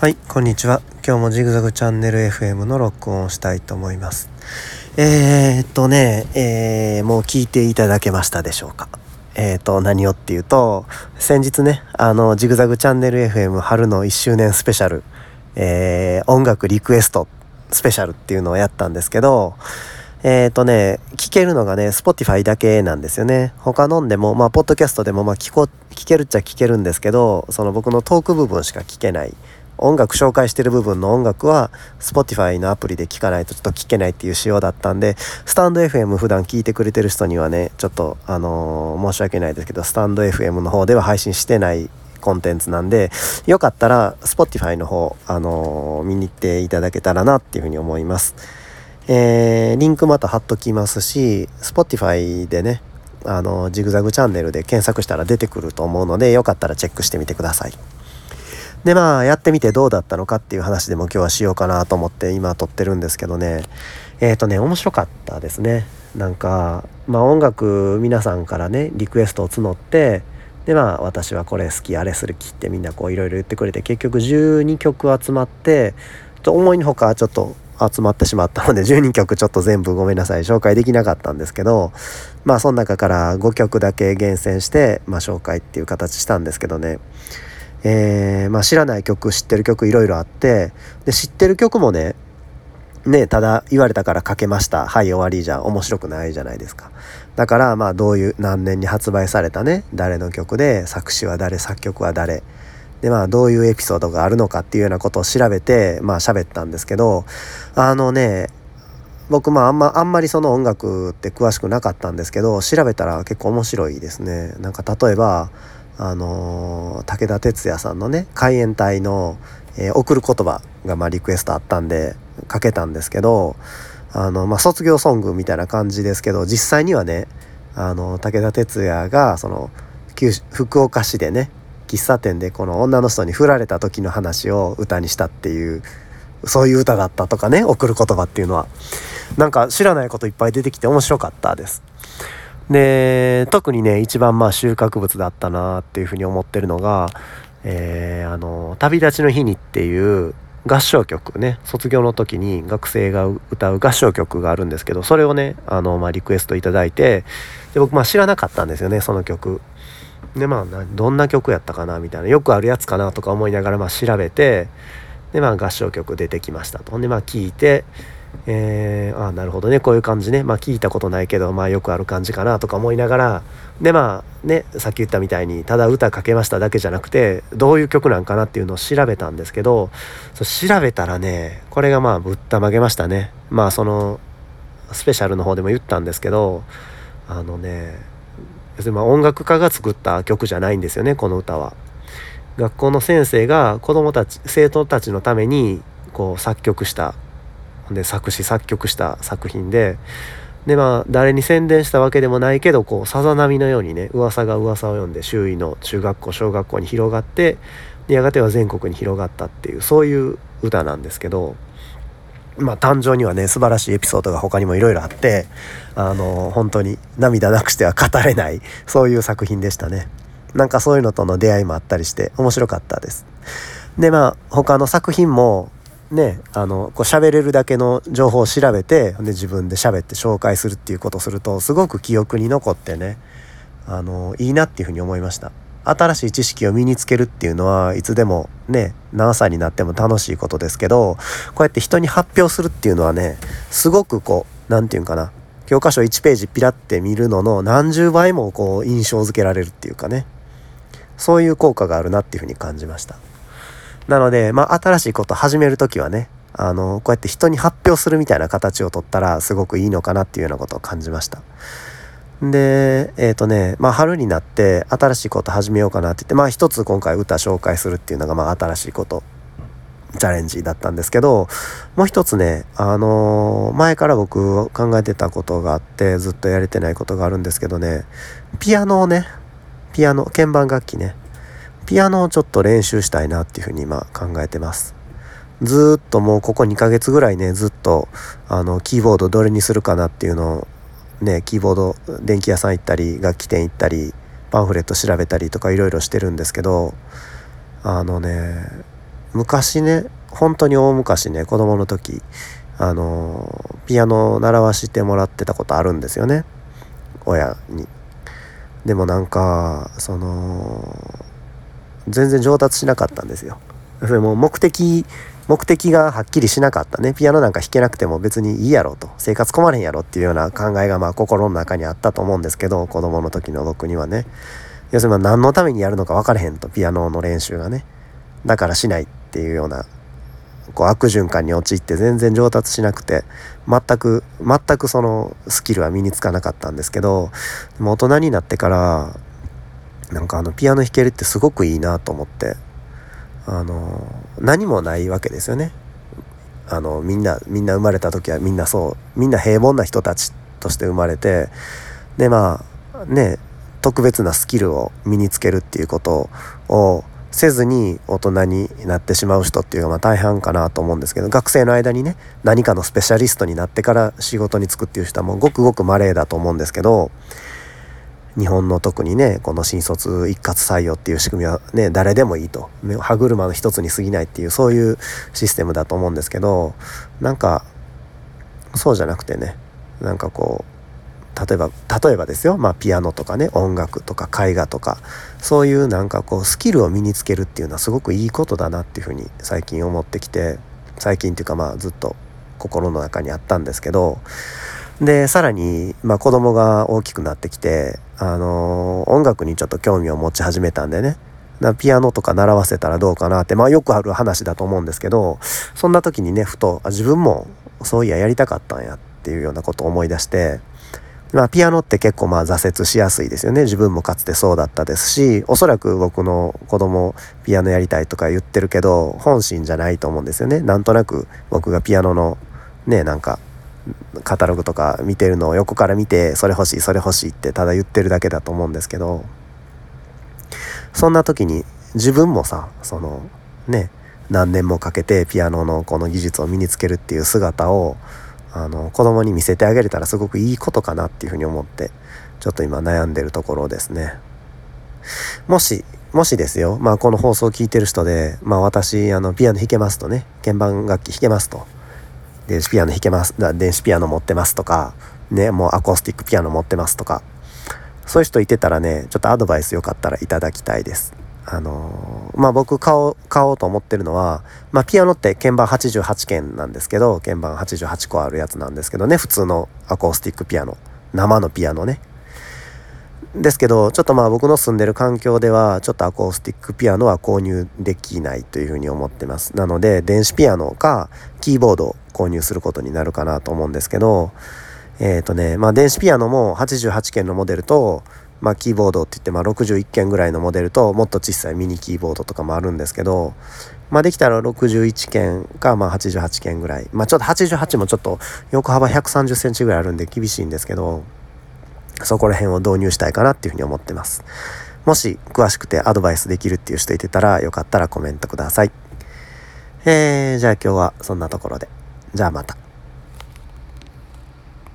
はい、こんにちは。今日もジグザグチャンネル FM の録音をしたいと思います。えー、っとね、えー、もう聞いていただけましたでしょうか？えー、っと、何をっていうと、先日ね、あの、ジグザグチャンネル FM 春の1周年スペシャル、えー、音楽リクエストスペシャルっていうのをやったんですけど、えっ、ー、とね、聞けるのがね、Spotify だけなんですよね。他のんでも、まあ、ポッドキャストでも、まあ、聞こ、聞けるっちゃ聞けるんですけど、その僕のトーク部分しか聞けない音楽紹介してる部分の音楽は Spotify のアプリで聴かないとちょっと聞けないっていう仕様だったんでスタンド FM 普段聞いてくれてる人にはねちょっとあのー、申し訳ないですけどスタンド FM の方では配信してないコンテンツなんでよかったら Spotify の方、あのー、見に行っていただけたらなっていうふうに思います。えー、リンクまた貼っときますし Spotify でねあのジグザグチャンネルで検索したら出てくると思うのでよかったらチェックしてみてください。でまあやってみてどうだったのかっていう話でも今日はしようかなと思って今撮ってるんですけどね。えっ、ー、とね面白かったですね。なんかまあ音楽皆さんからねリクエストを募ってでまあ私はこれ好きあれする気ってみんなこういろいろ言ってくれて結局12曲集まってと思いのほかちょっと集まってしまったので12曲ちょっと全部ごめんなさい紹介できなかったんですけどまあその中から5曲だけ厳選して、まあ、紹介っていう形したんですけどね。えー、まあ、知らない曲知ってる曲いろいろあってで知ってる曲もねねただ言われたから書けました。はい終わりじゃ面白くないじゃないですか。だからまあどういう何年に発売されたね誰の曲で作詞は誰作曲は誰でまあどういうエピソードがあるのかっていうようなことを調べてまあ喋ったんですけどあのね僕まああんまあんまりその音楽って詳しくなかったんですけど調べたら結構面白いですね。なんか例えばあの武田鉄矢さんのね海援隊の、えー、送る言葉がまあリクエストあったんでかけたんですけどあの、まあ、卒業ソングみたいな感じですけど実際にはねあの武田鉄矢がその福岡市でね喫茶店でこの女の人に振られた時の話を歌にしたっていうそういう歌だったとかね送る言葉っていうのはなんか知らないこといっぱい出てきて面白かったです。で特にね一番まあ収穫物だったなっていうふうに思ってるのが「えー、あの旅立ちの日に」っていう合唱曲ね卒業の時に学生が歌う合唱曲があるんですけどそれをねあの、まあ、リクエストいただいてで僕まあ知らなかったんですよねその曲。でまあどんな曲やったかなみたいなよくあるやつかなとか思いながらまあ調べてでまあ合唱曲出てきましたと。でまあ聞いてえー、あなるほどね。こういう感じね。まあ聞いたことないけどまあよくある感じかなとか思いながらでまあねさっき言ったみたいにただ歌かけましただけじゃなくてどういう曲なんかなっていうのを調べたんですけど調べたらねこれがまあぶったまげましたね。まあそのスペシャルの方でも言ったんですけどあのね要するにまあ音楽家が作った曲じゃないんですよねこの歌は。学校の先生が子どもたち生徒たちのためにこう作曲したで作詞作曲した作品ででまあ誰に宣伝したわけでもないけどこうさざ波のようにね噂が噂を読んで周囲の中学校小学校に広がってやがては全国に広がったっていうそういう歌なんですけど。まあ、誕生にはね素晴らしいエピソードが他にもいろいろあってあの本当に涙なくしては語れないそういう作品でしたねなんかそういうのとの出会いもあったりして面白かったですでまあ他の作品もねあのこう喋れるだけの情報を調べてで自分で喋って紹介するっていうことをするとすごく記憶に残ってねあのいいなっていうふうに思いました新しい知識を身につけるっていうのはいつでもね何歳になっても楽しいことですけどこうやって人に発表するっていうのはねすごくこう何て言うんかな教科書1ページピラって見るのの何十倍もこう印象づけられるっていうかねそういう効果があるなっていうふうに感じました。なので、まあ、新しいこと始める時はね、あの、こうやって人に発表するみたいな形をとったらすごくいいのかなっていうようなことを感じました。で、えっ、ー、とね、まあ春になって新しいこと始めようかなって言って、まあ一つ今回歌紹介するっていうのがまあ新しいこと、チャレンジだったんですけど、もう一つね、あのー、前から僕考えてたことがあってずっとやれてないことがあるんですけどね、ピアノをね、ピアノ、鍵盤楽器ね、ピアノをちょっと練習したいなっていうふうに今考えてます。ずっともうここ2ヶ月ぐらいねずっとあのキーボードどれにするかなっていうのをねキーボード電気屋さん行ったり楽器店行ったりパンフレット調べたりとかいろいろしてるんですけどあのね昔ね本当に大昔ね子供の時あのピアノを習わしてもらってたことあるんですよね親に。でもなんかその全然上達しなかったんですよ。それも目的目的がはっきりしなかったね。ピアノなんか弾けなくても別にいいやろと。生活困れんやろっていうような考えがまあ心の中にあったと思うんですけど子供の時の僕にはね。要するに何のためにやるのか分からへんとピアノの練習がね。だからしないっていうようなこう悪循環に陥って全然上達しなくて全く全くそのスキルは身につかなかったんですけども大人になってからなんかあのピアノ弾けるってすごくいいなと思ってあの何もないわけですよね。あのみんなみんな生まれた時はみんなそうみんな平凡な人たちとして生まれてでまあね特別なスキルを身につけるっていうことをせずに大人になってしまう人っていうのは大半かなと思うんですけど学生の間にね何かのスペシャリストになってから仕事に就くっていう人はもうごくごく稀だと思うんですけど日本の特にねこの新卒一括採用っていう仕組みはね誰でもいいと。歯車の一つに過ぎないっていうそういうシステムだと思うんですけどなんかそうじゃなくてねなんかこう例えば例えばですよ、まあ、ピアノとかね音楽とか絵画とかそういうなんかこうスキルを身につけるっていうのはすごくいいことだなっていうふうに最近思ってきて最近っていうかまあずっと心の中にあったんですけどでさらに、まあ、子供が大きくなってきて、あのー、音楽にちょっと興味を持ち始めたんでね。ピアノとか習わせたらどうかなってまあよくある話だと思うんですけどそんな時にねふと自分もそういややりたかったんやっていうようなことを思い出してまあ、ピアノって結構まあ挫折しやすいですよね。自分もかつてそうだったですしおそらく僕の子供ピアノやりたいとか言ってるけど本心じゃないと思うんですよね。なんとなく僕がピアノのねなんかカタログとか見てるのを横から見てそれ欲しいそれ欲しいってただ言ってるだけだと思うんですけどそんな時に自分もさそのね何年もかけてピアノのこの技術を身につけるっていう姿をあの子供に見せてあげれたらすごくいいことかなっていうふうに思ってちょっと今悩んでるところですね。もしもしですよ、まあ、この放送を聞いてる人で、まあ、私あのピアノ弾けますとね鍵盤楽器弾けますと電子ピアノ弾けます電子ピアノ持ってますとかねもうアコースティックピアノ持ってますとかそういう人いてたらねちょっとアドバイスよかったらいただきたいです。あのー、まあ僕買おう買おうと思ってるのは、まあ、ピアノって鍵盤88件なんですけど鍵盤88個あるやつなんですけどね普通のアコースティックピアノ生のピアノねですけどちょっとまあ僕の住んでる環境ではちょっとアコースティックピアノは購入できないというふうに思ってます。なので電子ピアノかキーボードを購入することになるかなと思うんですけどえっ、ー、とねまあ電子ピアノも88件のモデルとまあ、キーボードって言って、まあ、61件ぐらいのモデルともっと小さいミニキーボードとかもあるんですけど、まあ、できたら61件か、まあ、88件ぐらい、まあ、ちょっと88もちょっと横幅130センチぐらいあるんで厳しいんですけどそこら辺を導入したいかなっていうふうに思ってます。もし詳しくてアドバイスできるっていう人いてたらよかったらコメントください。えー、じゃあ今日はそんなところで。じゃあまた。